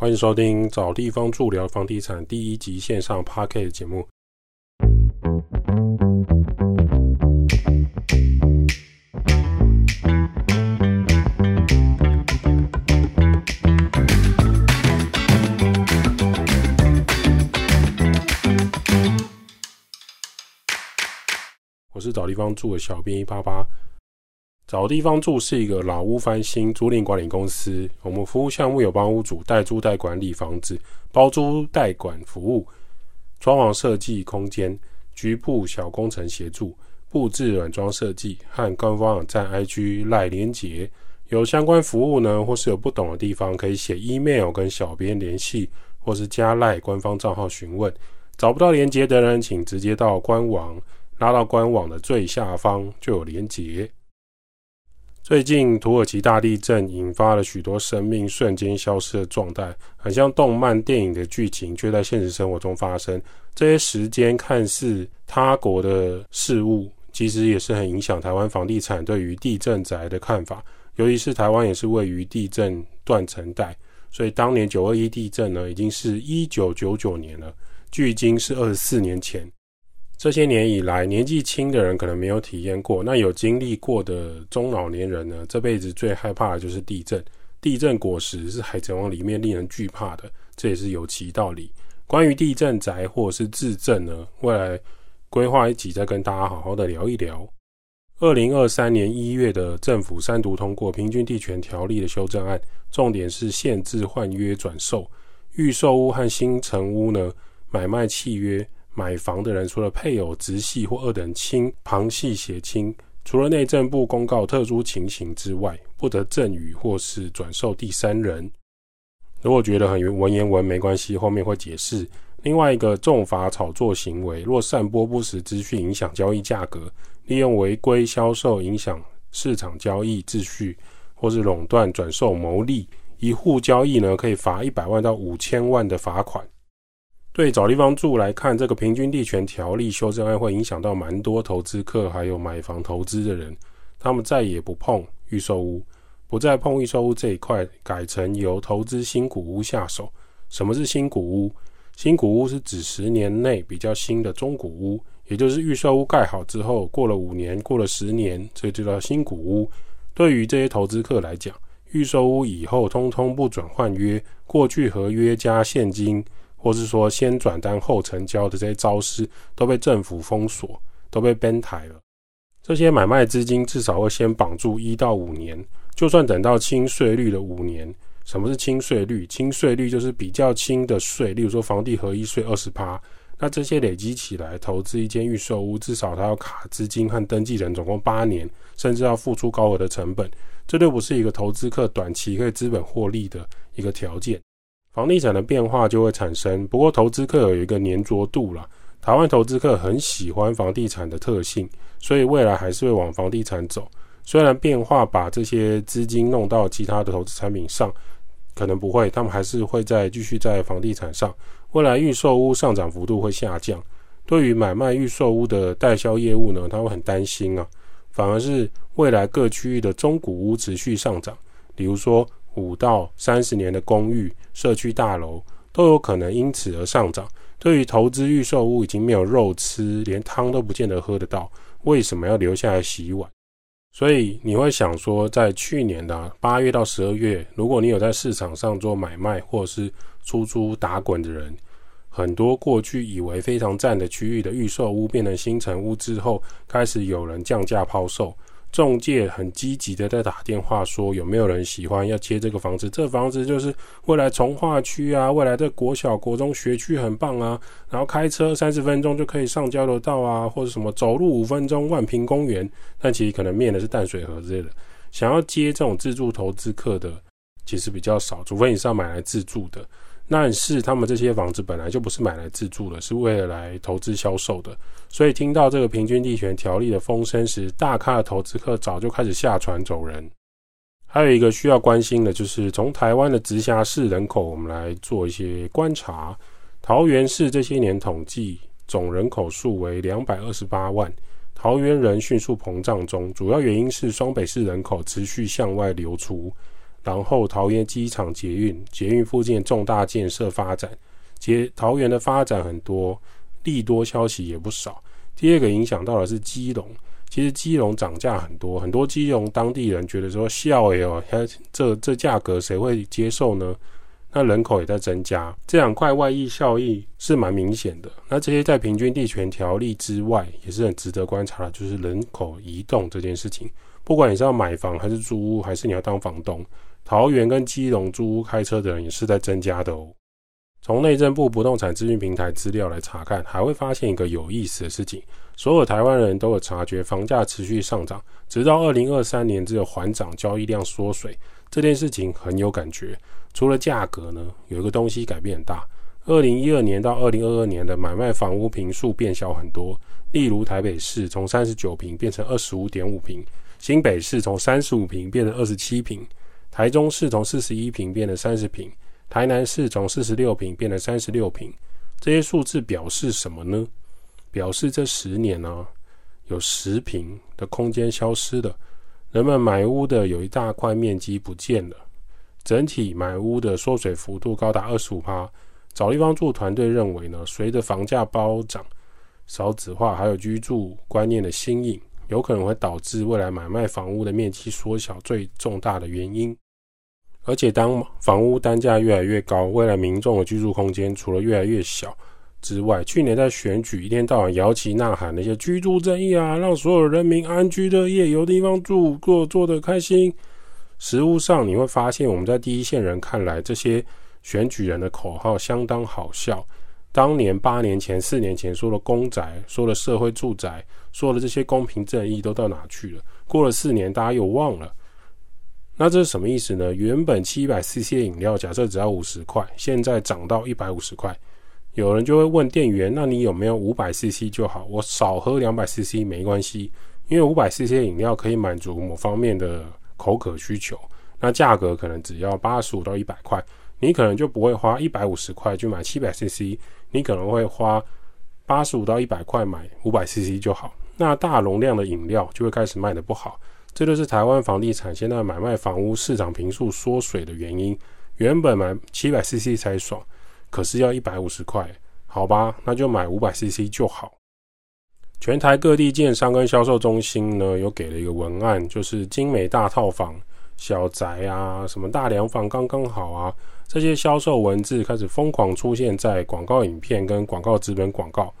欢迎收听找地方住聊房地产第一集线上 p a r k 的节目。我是找地方住的小编一八八。找地方住是一个老屋翻新租赁管理公司，我们服务项目有帮屋主代租代管理房子、包租代管服务、装潢设计空间、局部小工程协助、布置软装设计和官方网站 IG 赖连结。有相关服务呢，或是有不懂的地方，可以写 email 跟小编联系，或是加赖官方账号询问。找不到连结的人，请直接到官网，拉到官网的最下方就有连结。最近土耳其大地震引发了许多生命瞬间消失的状态，很像动漫电影的剧情，却在现实生活中发生。这些时间看似他国的事物，其实也是很影响台湾房地产对于地震宅的看法。尤其是台湾也是位于地震断层带，所以当年九二一地震呢，已经是一九九九年了，距今是二十四年前。这些年以来，年纪轻的人可能没有体验过，那有经历过的中老年人呢？这辈子最害怕的就是地震。地震果实是海贼王里面令人惧怕的，这也是有其道理。关于地震宅或者是自震呢，未来规划一集再跟大家好好的聊一聊。二零二三年一月的政府三读通过《平均地权条例》的修正案，重点是限制换约转售预售屋和新城屋呢买卖契约。买房的人除了配偶直系或二等亲旁系血亲，除了内政部公告特殊情形之外，不得赠与或是转售第三人。如果觉得很文言文没关系，后面会解释。另外一个重罚炒作行为，若散播不实资讯影响交易价格，利用违规销售影响市场交易秩序，或是垄断转售牟利，一户交易呢可以罚一百万到五千万的罚款。对找地方住来看，这个平均地权条例修正案会影响到蛮多投资客，还有买房投资的人。他们再也不碰预售屋，不再碰预售屋这一块，改成由投资新古屋下手。什么是新古屋？新古屋是指十年内比较新的中古屋，也就是预售屋盖好之后，过了五年，过了十年，这就叫新古屋。对于这些投资客来讲，预售屋以后通通不准换约，过去合约加现金。或是说先转单后成交的这些招式都被政府封锁，都被编台了。这些买卖资金至少会先绑住一到五年，就算等到轻税率的五年。什么是轻税率？轻税率就是比较轻的税，例如说房地合一税二十趴。那这些累积起来，投资一间预售屋，至少它要卡资金和登记人总共八年，甚至要付出高额的成本。这就不是一个投资客短期可以资本获利的一个条件。房地产的变化就会产生，不过投资客有一个粘着度了。台湾投资客很喜欢房地产的特性，所以未来还是会往房地产走。虽然变化把这些资金弄到其他的投资产品上，可能不会，他们还是会在继续在房地产上。未来预售屋上涨幅度会下降，对于买卖预售屋的代销业务呢，他会很担心啊。反而是未来各区域的中古屋持续上涨，比如说。五到三十年的公寓、社区大楼都有可能因此而上涨。对于投资预售屋，已经没有肉吃，连汤都不见得喝得到，为什么要留下来洗碗？所以你会想说，在去年的八月到十二月，如果你有在市场上做买卖或者是出租打滚的人，很多过去以为非常赞的区域的预售屋变成新城屋之后，开始有人降价抛售。中介很积极的在打电话说有没有人喜欢要接这个房子？这房子就是未来从化区啊，未来的国小、国中学区很棒啊，然后开车三十分钟就可以上交流道啊，或者什么走路五分钟万平公园。但其实可能面的是淡水河之类的。想要接这种自住投资客的，其实比较少，除非你是要买来自住的。但是他们这些房子本来就不是买来自住的，是为了来投资销售的。所以听到这个平均地权条例的风声时，大咖的投资客早就开始下船走人。还有一个需要关心的，就是从台湾的直辖市人口，我们来做一些观察。桃园市这些年统计总人口数为两百二十八万，桃园人迅速膨胀中，主要原因是双北市人口持续向外流出。然后桃园机场捷运，捷运附近重大建设发展，捷桃园的发展很多，利多消息也不少。第二个影响到的是基隆，其实基隆涨价很多，很多基隆当地人觉得说笑哎哦，这这价格谁会接受呢？那人口也在增加，这两块外溢效益是蛮明显的。那这些在平均地权条例之外，也是很值得观察的，就是人口移动这件事情。不管你是要买房还是租屋，还是你要当房东，桃园跟基隆租屋开车的人也是在增加的哦。从内政部不动产资讯平台资料来查看，还会发现一个有意思的事情：所有台湾人都有察觉房价持续上涨，直到二零二三年只有缓涨，交易量缩水。这件事情很有感觉。除了价格呢，有一个东西改变很大。二零一二年到二零二二年的买卖房屋平数变小很多，例如台北市从三十九平变成二十五点五平，新北市从三十五平变成二十七平，台中市从四十一平变成三十平，台南市从四十六平变成三十六平。这些数字表示什么呢？表示这十年呢，有十平的空间消失了。人们买屋的有一大块面积不见了，整体买屋的缩水幅度高达二十五趴。找地方住团队认为呢，随着房价暴涨、少子化还有居住观念的新颖，有可能会导致未来买卖房屋的面积缩小最重大的原因。而且当房屋单价越来越高，未来民众的居住空间除了越来越小。之外，去年在选举一天到晚摇旗呐喊那些居住正义啊，让所有人民安居乐业，有地方住，过做得开心。实物上你会发现，我们在第一线人看来，这些选举人的口号相当好笑。当年八年前、四年前说的公宅、说的社会住宅、说的这些公平正义都到哪去了？过了四年，大家又忘了。那这是什么意思呢？原本七百 CC 的饮料，假设只要五十块，现在涨到一百五十块。有人就会问店员：“那你有没有五百 CC 就好？我少喝两百 CC 没关系，因为五百 CC 的饮料可以满足某方面的口渴需求。那价格可能只要八十五到一百块，你可能就不会花一百五十块去买七百 CC，你可能会花八十五到一百块买五百 CC 就好。那大容量的饮料就会开始卖的不好，这就是台湾房地产现在买卖房屋市场平数缩水的原因。原本买七百 CC 才爽。”可是要一百五十块，好吧，那就买五百 CC 就好。全台各地建商跟销售中心呢，有给了一个文案，就是精美大套房、小宅啊，什么大凉房刚刚好啊，这些销售文字开始疯狂出现在广告影片跟广告资本广告。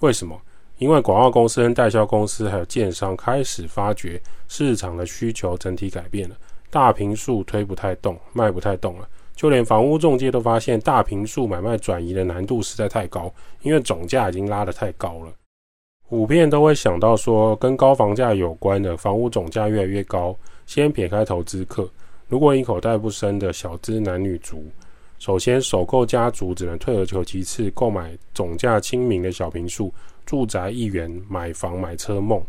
为什么？因为广告公司跟代销公司还有建商开始发觉市场的需求整体改变了，大平数推不太动，卖不太动了。就连房屋中介都发现，大平数买卖转移的难度实在太高，因为总价已经拉得太高了。普遍都会想到说，跟高房价有关的房屋总价越来越高。先撇开投资客，如果你口袋不深的小资男女族，首先首购家族只能退而求其次，购买总价亲民的小平数住宅一元买房买车梦。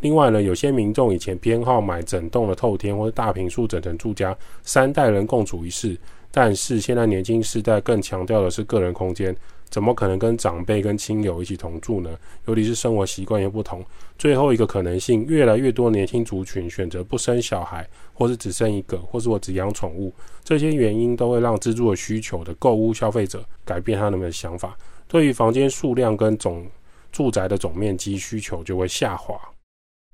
另外呢，有些民众以前偏好买整栋的透天或者大平数整层住家，三代人共处一室。但是现在年轻世代更强调的是个人空间，怎么可能跟长辈跟亲友一起同住呢？尤其是生活习惯又不同。最后一个可能性，越来越多年轻族群选择不生小孩，或是只生一个，或是我只养宠物。这些原因都会让自住的需求的购物消费者改变他们的想法，对于房间数量跟总住宅的总面积需求就会下滑。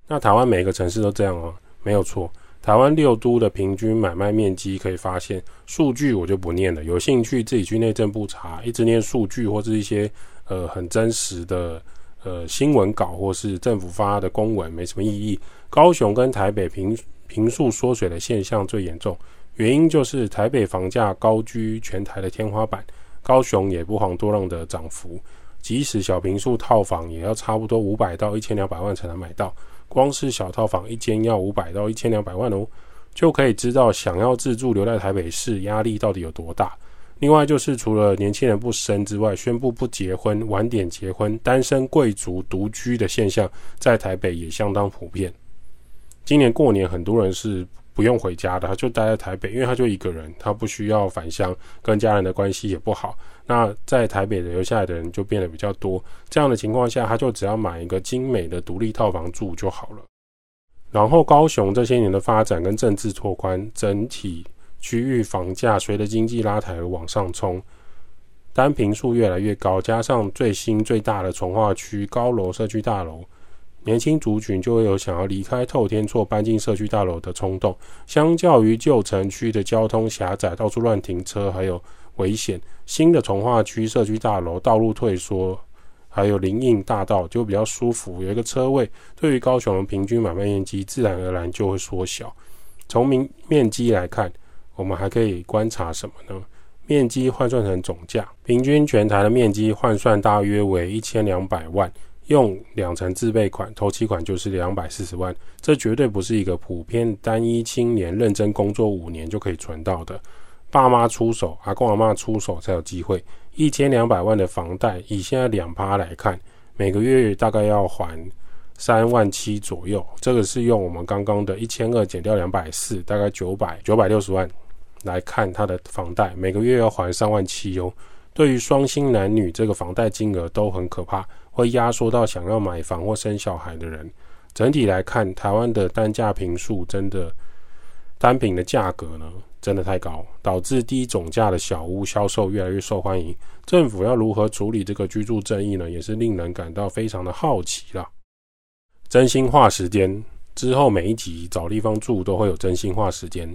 那台湾每个城市都这样啊，没有错。台湾六都的平均买卖面积可以发现数据，我就不念了。有兴趣自己去内政部查，一直念数据或是一些呃很真实的呃新闻稿或是政府发的公文，没什么意义。高雄跟台北平平数缩水的现象最严重，原因就是台北房价高居全台的天花板，高雄也不遑多让的涨幅。即使小平数套房也要差不多五百到一千两百万才能买到。光是小套房一间要五百到一千两百万哦，就可以知道想要自住留在台北市压力到底有多大。另外就是除了年轻人不生之外，宣布不结婚、晚点结婚、单身贵族独居的现象，在台北也相当普遍。今年过年很多人是。不用回家的，他就待在台北，因为他就一个人，他不需要返乡，跟家人的关系也不好。那在台北留下来的人就变得比较多。这样的情况下，他就只要买一个精美的独立套房住就好了。然后高雄这些年的发展跟政治拓宽，整体区域房价随着经济拉抬而往上冲，单平数越来越高，加上最新最大的从化区高楼社区大楼，年轻族群就会有想要离开透天厝搬进社区大楼的冲动。相较于旧城区的交通狭窄，到处乱停车，还有危险，新的从化区社区大楼道路退缩。还有林荫大道就比较舒服，有一个车位，对于高雄的平均买卖面积自然而然就会缩小。从面面积来看，我们还可以观察什么呢？面积换算成总价，平均全台的面积换算大约为一千两百万，用两成自备款，头期款就是两百四十万。这绝对不是一个普遍单一青年认真工作五年就可以存到的。爸妈出手，阿公阿妈出手才有机会。一千两百万的房贷，以现在两趴来看，每个月大概要还三万七左右。这个是用我们刚刚的一千二减掉两百四，大概九百九百六十万来看他的房贷，每个月要还三万七哟。对于双薪男女，这个房贷金额都很可怕，会压缩到想要买房或生小孩的人。整体来看，台湾的单价平数真的单品的价格呢？真的太高，导致低总价的小屋销售越来越受欢迎。政府要如何处理这个居住正义呢？也是令人感到非常的好奇了。真心话时间之后，每一集找地方住都会有真心话时间。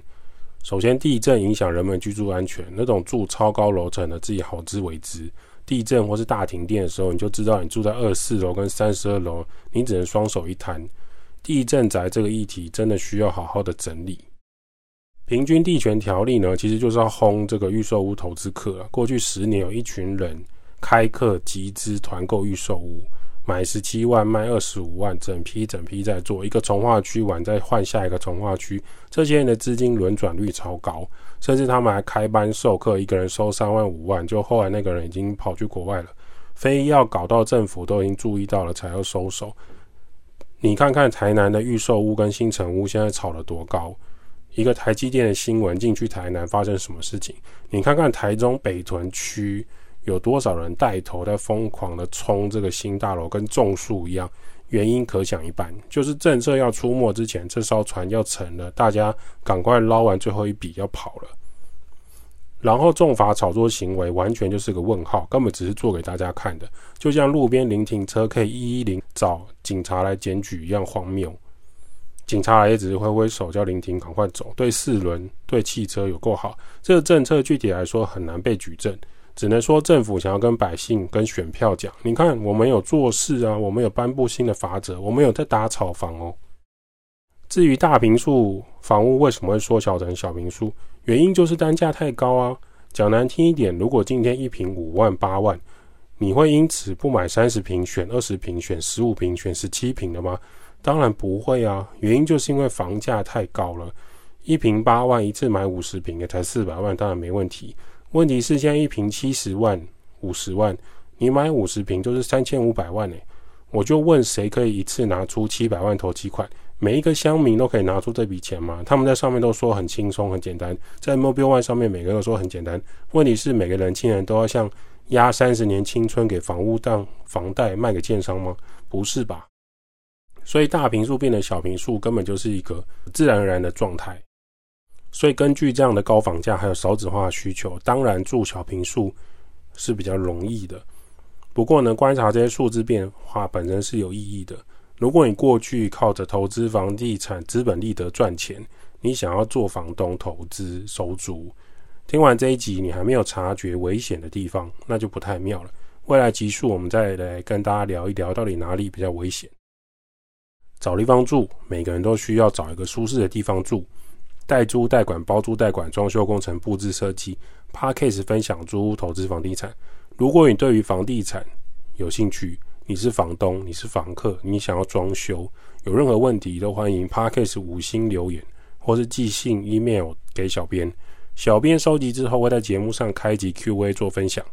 首先，地震影响人们居住安全，那种住超高楼层的自己好自为之。地震或是大停电的时候，你就知道你住在二四楼跟三十二楼，你只能双手一摊。地震宅这个议题真的需要好好的整理。平均地权条例呢，其实就是要轰这个预售屋投资客了。过去十年，有一群人开课集资团购预售屋，买十七万卖二十五万，整批整批在做一个从化区完再换下一个从化区。这些人的资金轮转率超高，甚至他们还开班授课，一个人收三万五万。就后来那个人已经跑去国外了，非要搞到政府都已经注意到了才要收手。你看看台南的预售屋跟新城屋现在炒了多高？一个台积电的新闻进去台南发生什么事情？你看看台中北屯区有多少人带头在疯狂的冲这个新大楼，跟种树一样，原因可想一半，就是政策要出没之前，这艘船要沉了，大家赶快捞完最后一笔要跑了。然后重罚炒作行为完全就是个问号，根本只是做给大家看的，就像路边临停车可以一一零找警察来检举一样荒谬。警察来也只是挥挥手叫林婷赶快走，对四轮对汽车有够好。这个政策具体来说很难被举证，只能说政府想要跟百姓跟选票讲：你看我们有做事啊，我们有颁布新的法则，我们有在打炒房哦。至于大平数房屋为什么会缩小成小平数，原因就是单价太高啊。讲难听一点，如果今天一平五万八万，你会因此不买三十平，选二十平，选十五平，选十七平的吗？当然不会啊，原因就是因为房价太高了，一平八万，一次买五十平也才四百万，当然没问题。问题是现在一平七十万、五十万，你买五十平就是三千五百万呢。我就问谁可以一次拿出七百万投期款？每一个乡民都可以拿出这笔钱吗？他们在上面都说很轻松、很简单，在 Mobile One 上面每个人都说很简单。问题是每个人轻人都要像压三十年青春给房屋当房贷卖给建商吗？不是吧？所以大平数变成小平数，根本就是一个自然而然的状态。所以根据这样的高房价还有少子化需求，当然住小平数是比较容易的。不过呢，观察这些数字变化本身是有意义的。如果你过去靠着投资房地产资本利得赚钱，你想要做房东投资收租，听完这一集你还没有察觉危险的地方，那就不太妙了。未来集数我们再来跟大家聊一聊，到底哪里比较危险。找地方住，每个人都需要找一个舒适的地方住。代租代管、包租代管、装修工程、布置设计，Parkcase 分享租屋投资房地产。如果你对于房地产有兴趣，你是房东，你是房客，你想要装修，有任何问题都欢迎 Parkcase 五星留言，或是寄信 email 给小编。小编收集之后会在节目上开集 Q&A 做分享。